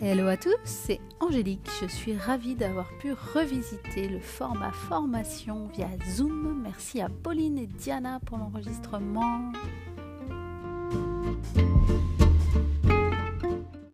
Hello à tous, c'est Angélique. Je suis ravie d'avoir pu revisiter le format formation via Zoom. Merci à Pauline et Diana pour l'enregistrement.